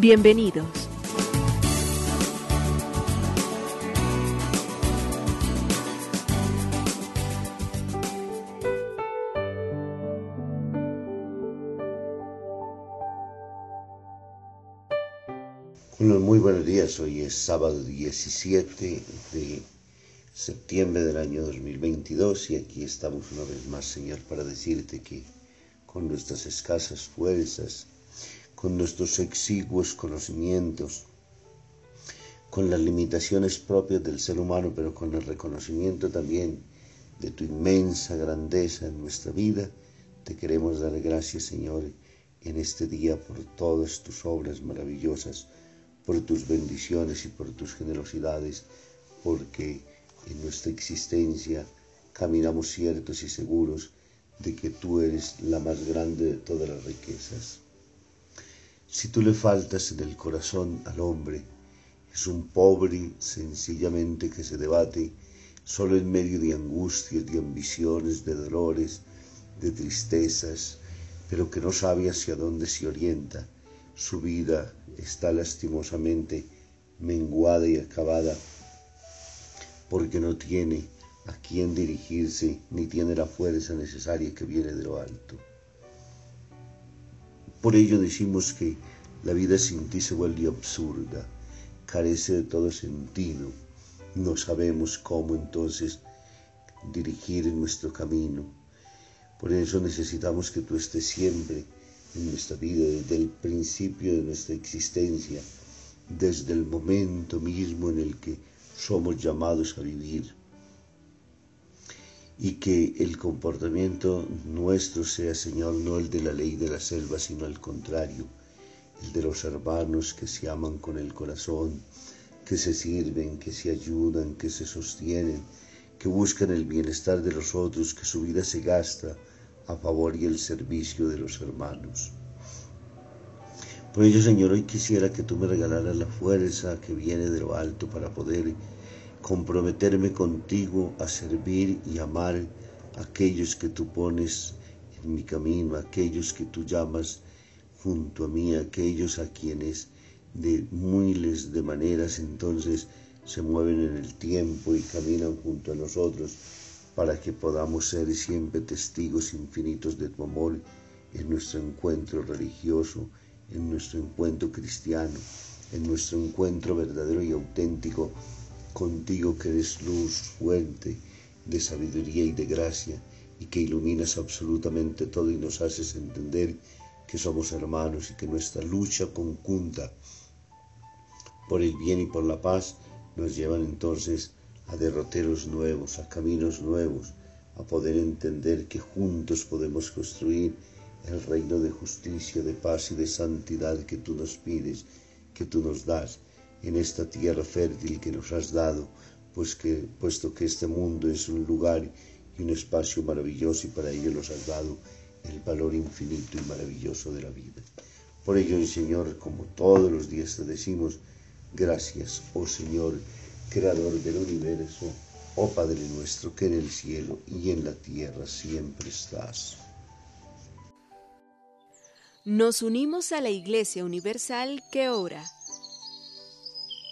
Bienvenidos. Bueno, muy buenos días. Hoy es sábado 17 de septiembre del año 2022 y aquí estamos una vez más, Señor, para decirte que con nuestras escasas fuerzas, con nuestros exiguos conocimientos, con las limitaciones propias del ser humano, pero con el reconocimiento también de tu inmensa grandeza en nuestra vida, te queremos dar gracias, Señor, en este día por todas tus obras maravillosas, por tus bendiciones y por tus generosidades, porque en nuestra existencia caminamos ciertos y seguros de que tú eres la más grande de todas las riquezas. Si tú le faltas en el corazón al hombre, es un pobre sencillamente que se debate solo en medio de angustias, de ambiciones, de dolores, de tristezas, pero que no sabe hacia dónde se orienta. Su vida está lastimosamente menguada y acabada porque no tiene a quién dirigirse ni tiene la fuerza necesaria que viene de lo alto. Por ello decimos que la vida sin ti se vuelve absurda, carece de todo sentido, no sabemos cómo entonces dirigir nuestro camino. Por eso necesitamos que tú estés siempre en nuestra vida, desde el principio de nuestra existencia, desde el momento mismo en el que somos llamados a vivir y que el comportamiento nuestro sea, Señor, no el de la ley de la selva, sino al contrario, el de los hermanos que se aman con el corazón, que se sirven, que se ayudan, que se sostienen, que buscan el bienestar de los otros, que su vida se gasta a favor y el servicio de los hermanos. Por ello, Señor, hoy quisiera que tú me regalaras la fuerza que viene de lo alto para poder comprometerme contigo a servir y amar a aquellos que tú pones en mi camino, aquellos que tú llamas junto a mí, aquellos a quienes de miles de maneras entonces se mueven en el tiempo y caminan junto a nosotros para que podamos ser siempre testigos infinitos de tu amor en nuestro encuentro religioso, en nuestro encuentro cristiano, en nuestro encuentro verdadero y auténtico contigo que eres luz, fuente de sabiduría y de gracia y que iluminas absolutamente todo y nos haces entender que somos hermanos y que nuestra lucha conjunta por el bien y por la paz nos llevan entonces a derroteros nuevos, a caminos nuevos, a poder entender que juntos podemos construir el reino de justicia, de paz y de santidad que tú nos pides, que tú nos das en esta tierra fértil que nos has dado, pues que, puesto que este mundo es un lugar y un espacio maravilloso y para ello nos has dado el valor infinito y maravilloso de la vida. Por ello, Señor, como todos los días te decimos, gracias, oh Señor, Creador del universo, oh Padre nuestro, que en el cielo y en la tierra siempre estás. Nos unimos a la Iglesia Universal que ora.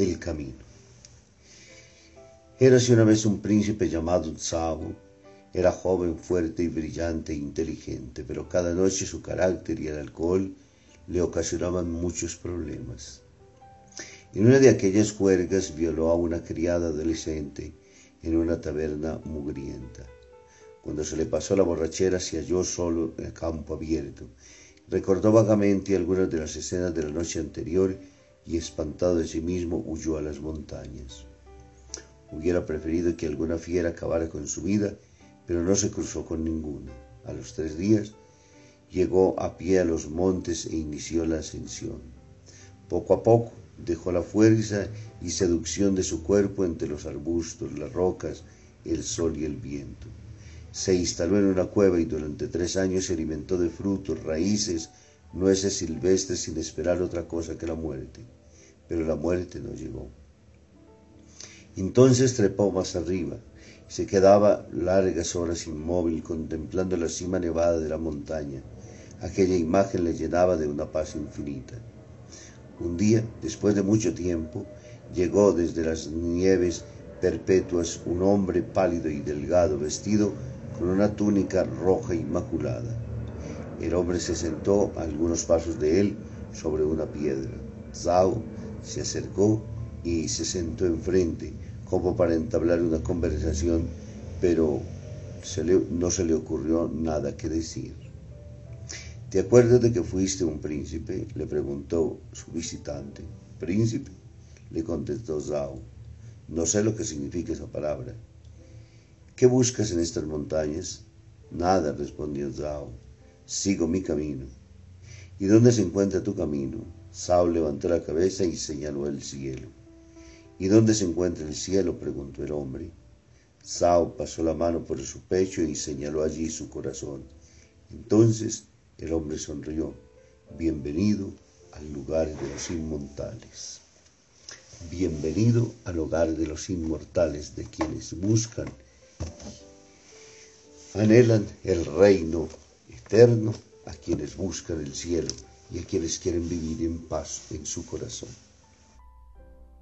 El camino. Érase una vez un príncipe llamado Tsao. Era joven, fuerte y brillante e inteligente, pero cada noche su carácter y el alcohol le ocasionaban muchos problemas. En una de aquellas juergas violó a una criada adolescente en una taberna mugrienta. Cuando se le pasó la borrachera se halló solo en el campo abierto. Recordó vagamente algunas de las escenas de la noche anterior y espantado de sí mismo huyó a las montañas. Hubiera preferido que alguna fiera acabara con su vida, pero no se cruzó con ninguna. A los tres días llegó a pie a los montes e inició la ascensión. Poco a poco dejó la fuerza y seducción de su cuerpo entre los arbustos, las rocas, el sol y el viento. Se instaló en una cueva y durante tres años se alimentó de frutos, raíces, nueces silvestres sin esperar otra cosa que la muerte. Pero la muerte no llegó. Entonces trepó más arriba y se quedaba largas horas inmóvil contemplando la cima nevada de la montaña. Aquella imagen le llenaba de una paz infinita. Un día, después de mucho tiempo, llegó desde las nieves perpetuas un hombre pálido y delgado, vestido con una túnica roja inmaculada. El hombre se sentó a algunos pasos de él sobre una piedra. Zhao se acercó y se sentó enfrente como para entablar una conversación, pero no se le ocurrió nada que decir. ¿Te acuerdas de que fuiste un príncipe? le preguntó su visitante. ¿Príncipe? le contestó Zhao. No sé lo que significa esa palabra. ¿Qué buscas en estas montañas? Nada, respondió Zhao. Sigo mi camino. ¿Y dónde se encuentra tu camino? Zhao levantó la cabeza y señaló el cielo. ¿Y dónde se encuentra el cielo? preguntó el hombre. Sao pasó la mano por su pecho y señaló allí su corazón. Entonces el hombre sonrió. Bienvenido al lugar de los inmortales. Bienvenido al hogar de los inmortales, de quienes buscan, anhelan el reino eterno, a quienes buscan el cielo y a quienes quieren vivir en paz en su corazón.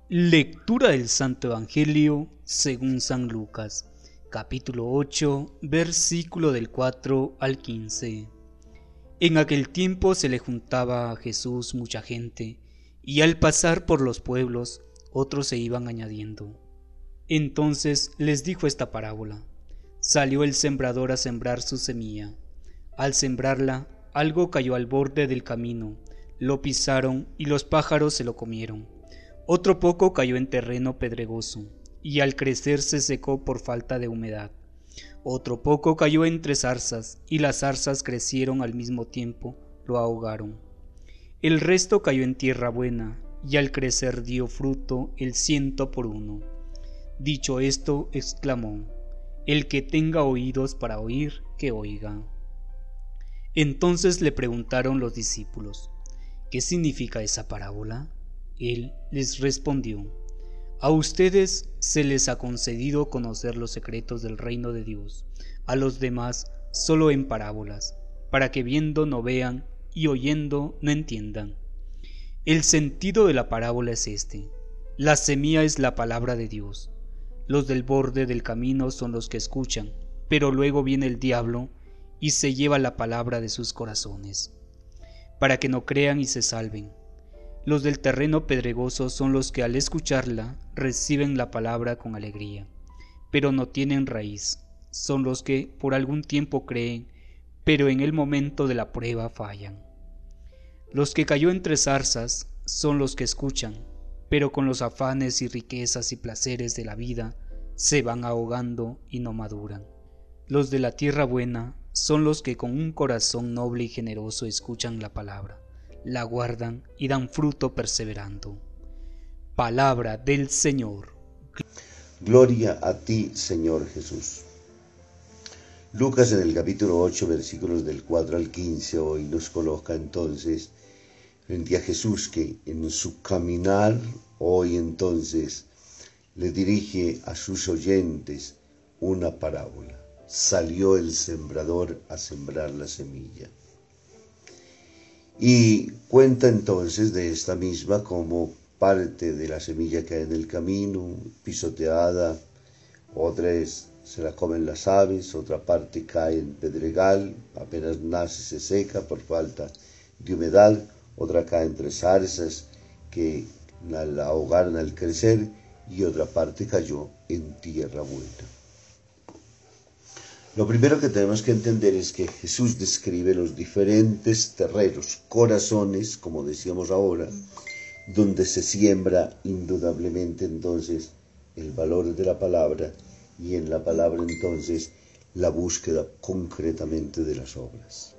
Lectura del Santo Evangelio según San Lucas, capítulo 8, versículo del 4 al 15. En aquel tiempo se le juntaba a Jesús mucha gente, y al pasar por los pueblos, otros se iban añadiendo. Entonces les dijo esta parábola. Salió el sembrador a sembrar su semilla. Al sembrarla, algo cayó al borde del camino, lo pisaron y los pájaros se lo comieron. Otro poco cayó en terreno pedregoso, y al crecer se secó por falta de humedad. Otro poco cayó entre zarzas, y las zarzas crecieron al mismo tiempo, lo ahogaron. El resto cayó en tierra buena, y al crecer dio fruto el ciento por uno. Dicho esto, exclamó, El que tenga oídos para oír, que oiga. Entonces le preguntaron los discípulos, ¿qué significa esa parábola? Él les respondió, A ustedes se les ha concedido conocer los secretos del reino de Dios, a los demás solo en parábolas, para que viendo no vean y oyendo no entiendan. El sentido de la parábola es este. La semilla es la palabra de Dios. Los del borde del camino son los que escuchan, pero luego viene el diablo y se lleva la palabra de sus corazones, para que no crean y se salven. Los del terreno pedregoso son los que al escucharla reciben la palabra con alegría, pero no tienen raíz. Son los que por algún tiempo creen, pero en el momento de la prueba fallan. Los que cayó entre zarzas son los que escuchan, pero con los afanes y riquezas y placeres de la vida se van ahogando y no maduran. Los de la tierra buena son los que con un corazón noble y generoso escuchan la palabra la guardan y dan fruto perseverando. Palabra del Señor. Gloria a ti, Señor Jesús. Lucas en el capítulo 8, versículos del 4 al 15, hoy nos coloca entonces frente a Jesús que en su caminar hoy entonces le dirige a sus oyentes una parábola. Salió el sembrador a sembrar la semilla. Y cuenta entonces de esta misma como parte de la semilla que hay en el camino, pisoteada, otra es, se la comen las aves, otra parte cae en pedregal, apenas nace se seca por falta de humedad, otra cae entre zarzas que la ahogaron al crecer y otra parte cayó en tierra buena. Lo primero que tenemos que entender es que Jesús describe los diferentes terrenos, corazones, como decíamos ahora, donde se siembra indudablemente entonces el valor de la palabra y en la palabra entonces la búsqueda concretamente de las obras.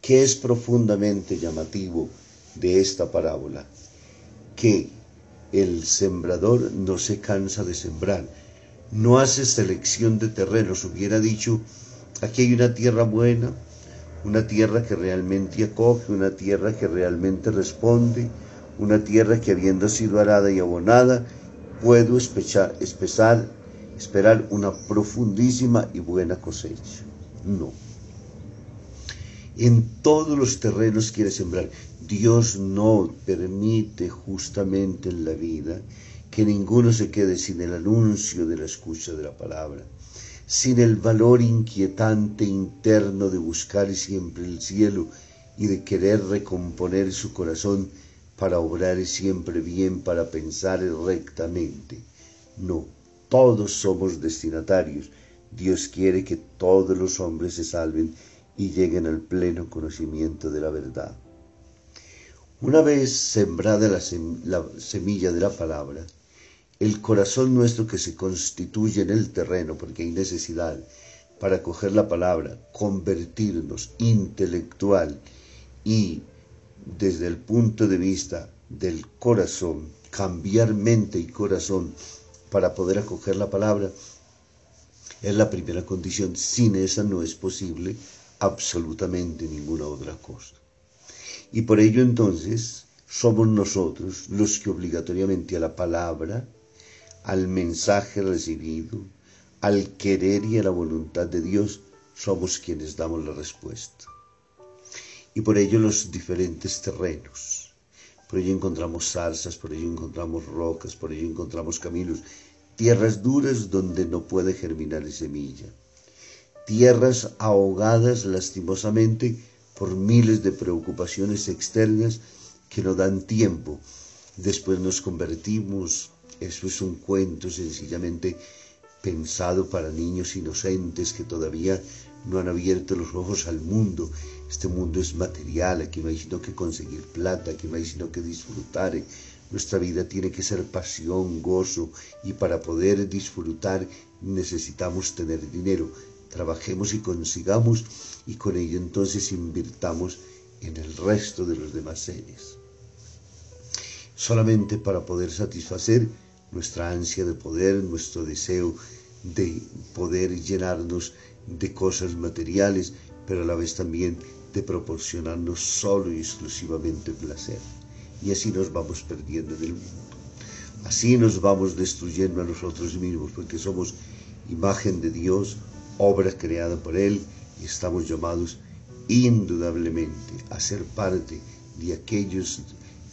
¿Qué es profundamente llamativo de esta parábola? Que el sembrador no se cansa de sembrar, no hace selección de terrenos, hubiera dicho, aquí hay una tierra buena, una tierra que realmente acoge, una tierra que realmente responde, una tierra que habiendo sido arada y abonada, puedo esperar una profundísima y buena cosecha. No. En todos los terrenos quiere sembrar. Dios no permite justamente en la vida que ninguno se quede sin el anuncio de la escucha de la palabra, sin el valor inquietante interno de buscar siempre el cielo y de querer recomponer su corazón para obrar siempre bien, para pensar rectamente. No, todos somos destinatarios. Dios quiere que todos los hombres se salven y lleguen al pleno conocimiento de la verdad. Una vez sembrada la, semilla de la palabra, el corazón nuestro que se constituye en el terreno, porque hay necesidad para coger la palabra, convertirnos intelectual y desde el punto de vista del corazón, cambiar mente y corazón para poder acoger la palabra, es la primera condición. Sin esa no es posible absolutamente ninguna otra cosa. Y por ello entonces somos nosotros los que obligatoriamente a la palabra al mensaje recibido, al querer y a la voluntad de Dios, somos quienes damos la respuesta. Y por ello los diferentes terrenos. Por ello encontramos zarzas, por ello encontramos rocas, por ello encontramos caminos, tierras duras donde no puede germinar semilla, tierras ahogadas lastimosamente por miles de preocupaciones externas que no dan tiempo. Después nos convertimos eso es un cuento sencillamente pensado para niños inocentes que todavía no han abierto los ojos al mundo. Este mundo es material, aquí no hay sino que conseguir plata, aquí no hay sino que disfrutar. Nuestra vida tiene que ser pasión, gozo, y para poder disfrutar necesitamos tener dinero. Trabajemos y consigamos, y con ello entonces invirtamos en el resto de los demás seres. Solamente para poder satisfacer nuestra ansia de poder, nuestro deseo de poder llenarnos de cosas materiales, pero a la vez también de proporcionarnos solo y exclusivamente placer. Y así nos vamos perdiendo del mundo. Así nos vamos destruyendo a nosotros mismos, porque somos imagen de Dios, obra creada por Él, y estamos llamados indudablemente a ser parte de aquellos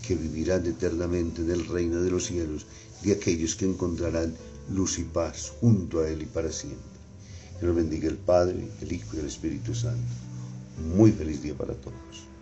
que vivirán eternamente en el reino de los cielos de aquellos que encontrarán luz y paz junto a Él y para siempre. Que nos bendiga el Padre, el Hijo y el Espíritu Santo. Muy feliz día para todos.